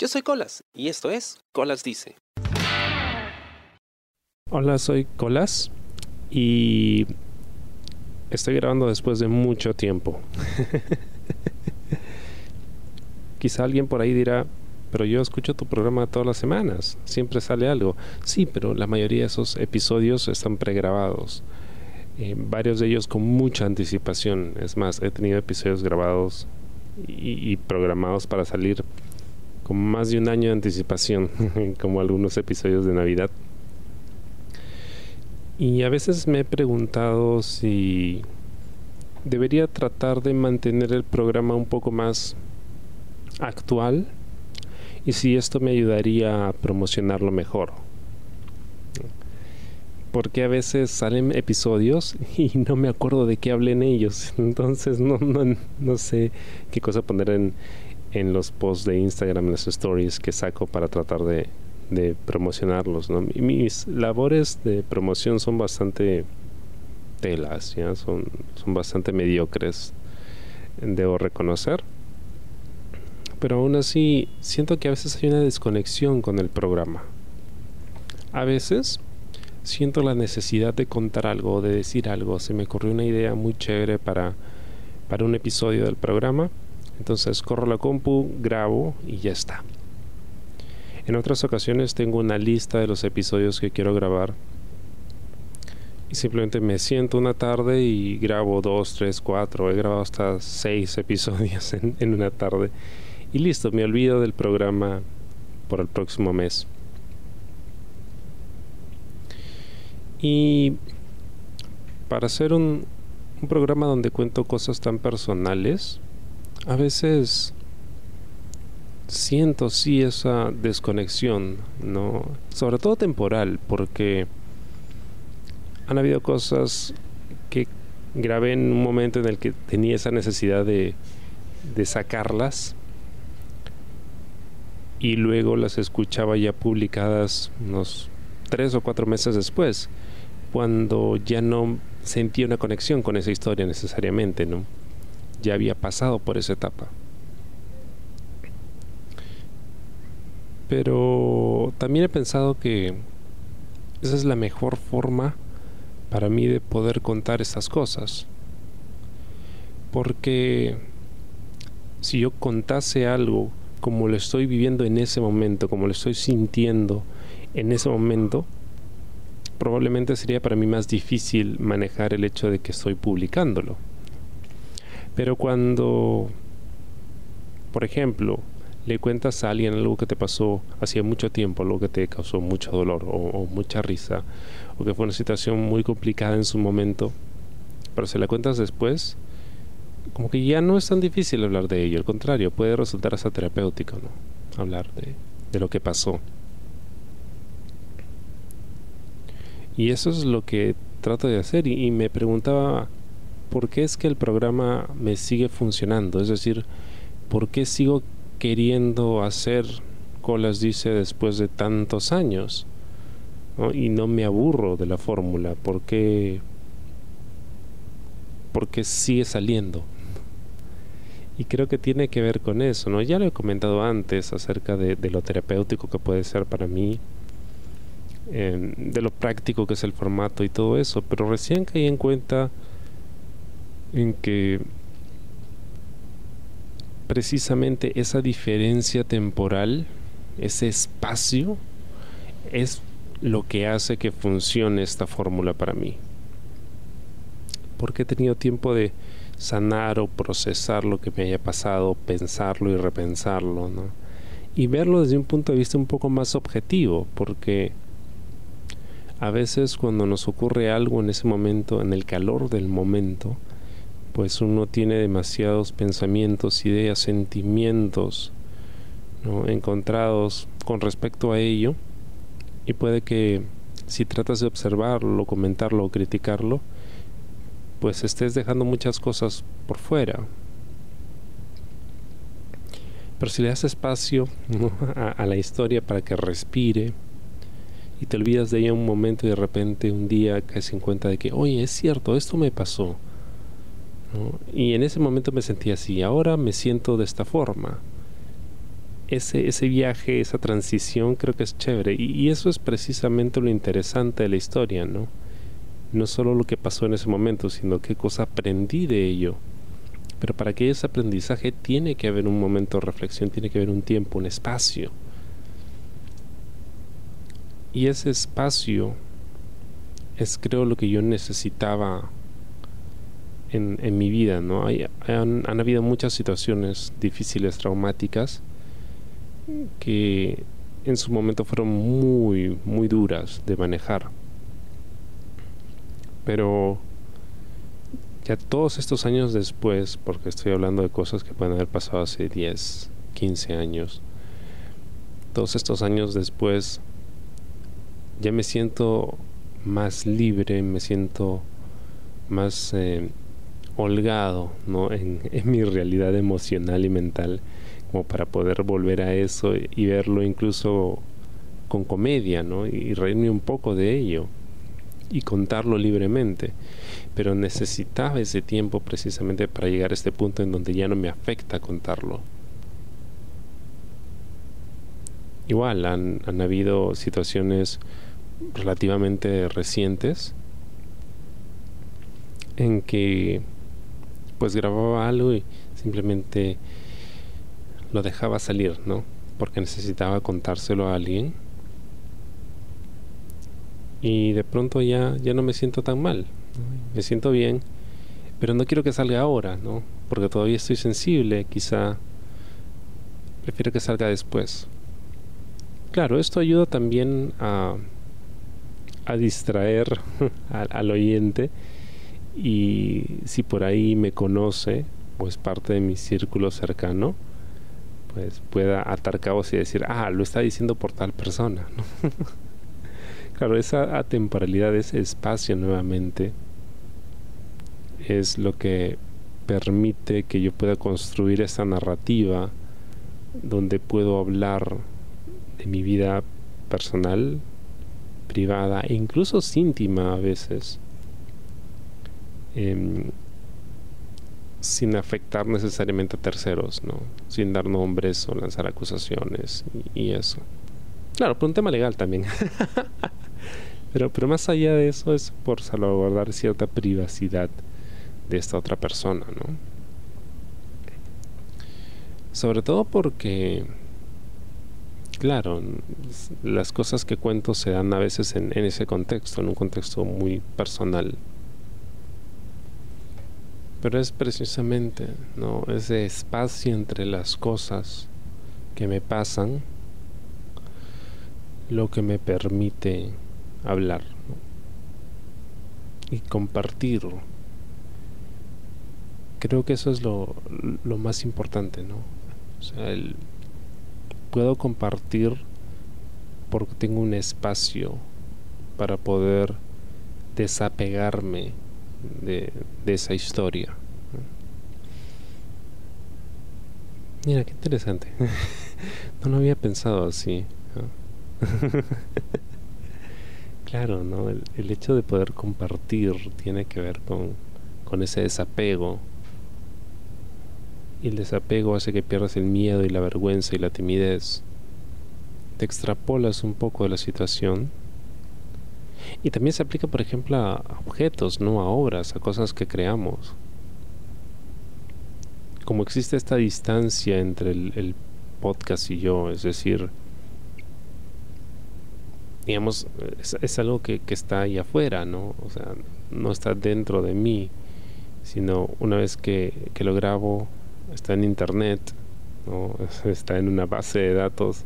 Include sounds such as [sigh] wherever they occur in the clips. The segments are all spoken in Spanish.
Yo soy Colas y esto es Colas Dice. Hola, soy Colas y estoy grabando después de mucho tiempo. [laughs] Quizá alguien por ahí dirá, pero yo escucho tu programa todas las semanas, siempre sale algo. Sí, pero la mayoría de esos episodios están pregrabados. Eh, varios de ellos con mucha anticipación. Es más, he tenido episodios grabados y, y programados para salir con más de un año de anticipación, [laughs] como algunos episodios de Navidad. Y a veces me he preguntado si debería tratar de mantener el programa un poco más actual y si esto me ayudaría a promocionarlo mejor. Porque a veces salen episodios [laughs] y no me acuerdo de qué hablé en ellos. Entonces no, no, no sé qué cosa poner en, en los posts de Instagram, en las stories que saco para tratar de, promocionarlos. ¿no? Mis labores de promoción son bastante telas, ¿ya? Son, bastante mediocres, debo reconocer pero aún así siento que a veces hay una desconexión con el programa. A veces siento la necesidad de contar algo, de decir algo. Se me ocurrió una idea muy chévere para un episodio del programa. Entonces corro la compu, grabo y ya está. En otras ocasiones tengo una lista de los episodios que quiero grabar. Y simplemente me siento una tarde y grabo dos, tres, cuatro. He grabado hasta seis [laughs] episodios en, una tarde y listo, me olvido del programa por el próximo mes. Y para hacer un programa donde cuento cosas tan personales, a veces siento sí esa desconexión, ¿no? Sobre todo temporal, porque han habido cosas que grabé en un momento en el que tenía esa necesidad de, de sacarlas y luego las escuchaba ya publicadas unos tres o cuatro meses después, cuando ya no sentía una conexión con esa historia necesariamente, ¿no? Ya había pasado por esa etapa. Pero también he pensado que esa es la mejor forma para mí de poder contar estas cosas. Porque si yo contase algo como lo estoy viviendo en ese momento, como lo estoy sintiendo en ese momento, probablemente sería para mí más difícil manejar el hecho de que estoy publicándolo. Pero cuando, por ejemplo, le cuentas a alguien algo que te pasó hacía mucho tiempo, algo que te causó mucho dolor o, mucha risa, o que fue una situación muy complicada en su momento, pero se la cuentas después, como que ya no es tan difícil hablar de ello, al contrario, puede resultar hasta terapéutico, ¿no? Hablar de, lo que pasó. Y eso es lo que trato de hacer y, me preguntaba por qué es que el programa me sigue funcionando, es decir, por qué sigo queriendo hacer colas dice después de tantos años y no me aburro de la fórmula, por qué, porque sigue saliendo. Y creo que tiene que ver con eso, ¿no? Ya lo he comentado antes acerca de, de lo terapéutico que puede ser para mí, eh, de lo práctico que es el formato y todo eso, pero recién caí en cuenta en que precisamente esa diferencia temporal, ese espacio, es lo que hace que funcione esta fórmula para mí. Porque he tenido tiempo de sanar o procesar lo que me haya pasado, pensarlo y repensarlo, ¿no? Y verlo desde un punto de vista un poco más objetivo, porque a veces cuando nos ocurre algo en ese momento, en el calor del momento, pues uno tiene demasiados pensamientos, ideas, sentimientos ¿no? encontrados con respecto a ello, y puede que si tratas de observarlo, comentarlo o criticarlo, pues estés dejando muchas cosas por fuera. Pero si le das espacio a, a, la historia para que respire y te olvidas de ella un momento y de repente un día caes en cuenta de que, oye, es cierto, esto me pasó. Y en ese momento me sentí así, ahora me siento de esta forma. ese, ese viaje, esa transición creo que es chévere. Y, y, eso es precisamente lo interesante de la historia, ¿no? No solo lo que pasó en ese momento, sino qué cosa aprendí de ello. Pero para que ese aprendizaje tiene que haber un momento de reflexión, tiene que haber un tiempo, un espacio. Y ese espacio es creo lo que yo necesitaba en, mi vida, ¿no? Hay, han, han habido muchas situaciones difíciles, traumáticas, que en su momento fueron muy, muy duras de manejar. Pero ya todos estos años después, porque estoy hablando de cosas que pueden haber pasado hace 10, 15 años, todos estos años después, ya me siento más libre, me siento más eh, holgado ¿no? en, mi realidad emocional y mental como para poder volver a eso y verlo incluso con comedia, ¿no? Y reírme un poco de ello y contarlo libremente. Pero necesitaba ese tiempo precisamente para llegar a este punto en donde ya no me afecta contarlo. Igual han habido situaciones relativamente recientes en que pues grababa algo y simplemente lo dejaba salir, ¿no? Porque necesitaba contárselo a alguien. Y de pronto ya, ya no me siento tan mal. Me siento bien, pero no quiero que salga ahora, ¿no? Porque todavía estoy sensible, quizá prefiero que salga después. Claro, esto ayuda también a, a distraer [laughs] al, al oyente y si por ahí me conoce o es parte de mi círculo cercano, pues pueda atar cabos y decir, ah, lo está diciendo por tal persona. [laughs] claro, esa atemporalidad, ese espacio nuevamente, es lo que permite que yo pueda construir esa narrativa donde puedo hablar de mi vida personal, privada e incluso íntima a veces. Eh, sin afectar necesariamente a terceros, ¿no? Sin dar nombres o lanzar acusaciones y, eso. Claro, por un tema legal también. [laughs] pero, pero más allá de eso es por salvaguardar cierta privacidad de esta otra persona, ¿no? Sobre todo porque, claro, las cosas que cuento se dan a veces en ese contexto, en un contexto muy personal pero es precisamente ¿no? ese espacio entre las cosas que me pasan lo que me permite hablar y compartir. Creo que eso es lo, lo más importante, ¿no? O sea, el, puedo compartir porque tengo un espacio para poder desapegarme de, de esa historia. Mira, qué interesante. [laughs] no lo había pensado así. [laughs] claro, ¿no? El, el, hecho de poder compartir tiene que ver con, con ese desapego. Y el desapego hace que pierdas el miedo y la vergüenza y la timidez. Te extrapolas un poco de la situación y también se aplica, por ejemplo, a objetos, no a obras, a cosas que creamos. Como existe esta distancia entre el, podcast y yo, es decir, digamos, es, algo que, que, está ahí afuera, ¿no? O sea, no está dentro de mí, sino una vez que, que lo grabo, está en internet, ¿no? [laughs] está en una base de datos.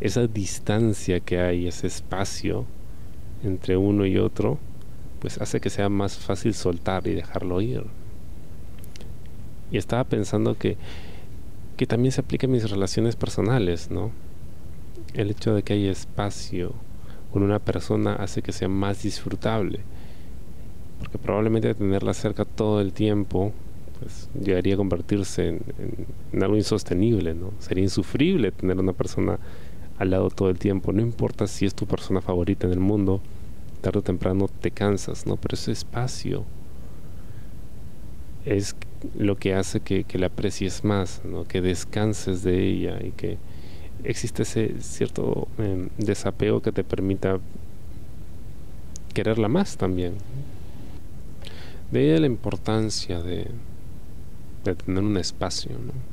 Esa distancia que hay, ese espacio, entre uno y otro, pues hace que sea más fácil soltar y dejarlo ir. Y estaba pensando que, que también se aplica en mis relaciones personales, ¿no? El hecho de que hay espacio con una persona hace que sea más disfrutable. Porque probablemente tenerla cerca todo el tiempo, pues llegaría a convertirse en, en, en algo insostenible, ¿no? Sería insufrible tener una persona al lado todo el tiempo. No importa si es tu persona favorita en el mundo, tarde o temprano te cansas, ¿no? Pero ese espacio es lo que hace que, que la aprecies más, ¿no? que descanses de ella y que existe ese cierto em, desapego que te permita quererla más también. De ella la importancia de, de tener un espacio, ¿no?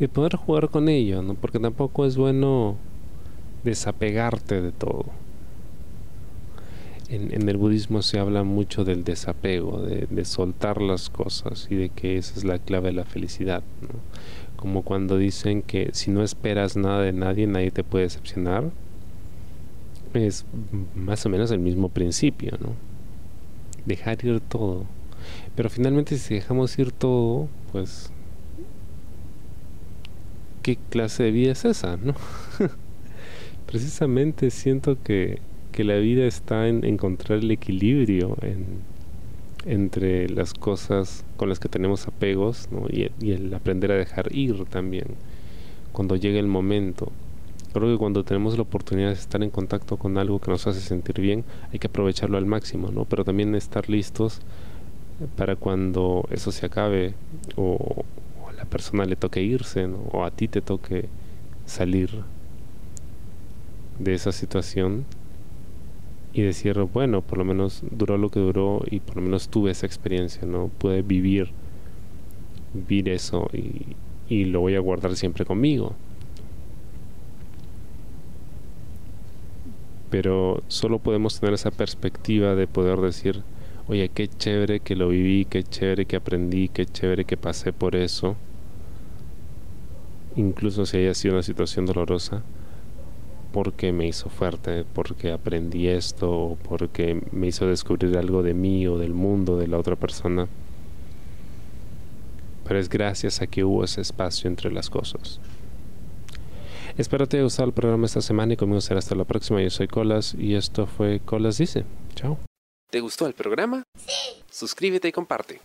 Y poder jugar con ello, ¿no? Porque tampoco es bueno desapegarte de todo. En, el budismo se habla mucho del desapego, de, de, soltar las cosas y de que esa es la clave de la felicidad. ¿no? Como cuando dicen que si no esperas nada de nadie, nadie te puede decepcionar. Es más o menos el mismo principio, ¿no? Dejar ir todo. Pero finalmente si dejamos ir todo, pues... ¿Qué clase de vida es esa, no? [laughs] Precisamente siento que, que la vida está en encontrar el equilibrio en entre las cosas con las que tenemos apegos y, el aprender a dejar ir también cuando llegue el momento. Creo que cuando tenemos la oportunidad de estar en contacto con algo que nos hace sentir bien, hay que aprovecharlo al máximo, ¿no? Pero también estar listos para cuando eso se acabe o, persona le toque irse, o a ti te toque salir de esa situación y decir, bueno, por lo menos duró lo que duró y por lo menos tuve esa experiencia, ¿no? Pude vivir, vivir eso y, y lo voy a guardar siempre conmigo. Pero solo podemos tener esa perspectiva de poder decir, oye, qué chévere que lo viví, qué chévere que aprendí, qué chévere que pasé por eso, incluso si haya sido una situación dolorosa porque me hizo fuerte, porque aprendí esto, porque me hizo descubrir algo de mí o del mundo de la otra persona. Pero es gracias a que hubo ese espacio entre las cosas. Espero te haya gustado el programa esta semana y conmigo será hasta la próxima. Yo soy Colas y esto fue Colas Dice. Chao. ¿Te gustó el programa? Sí. Suscríbete y comparte.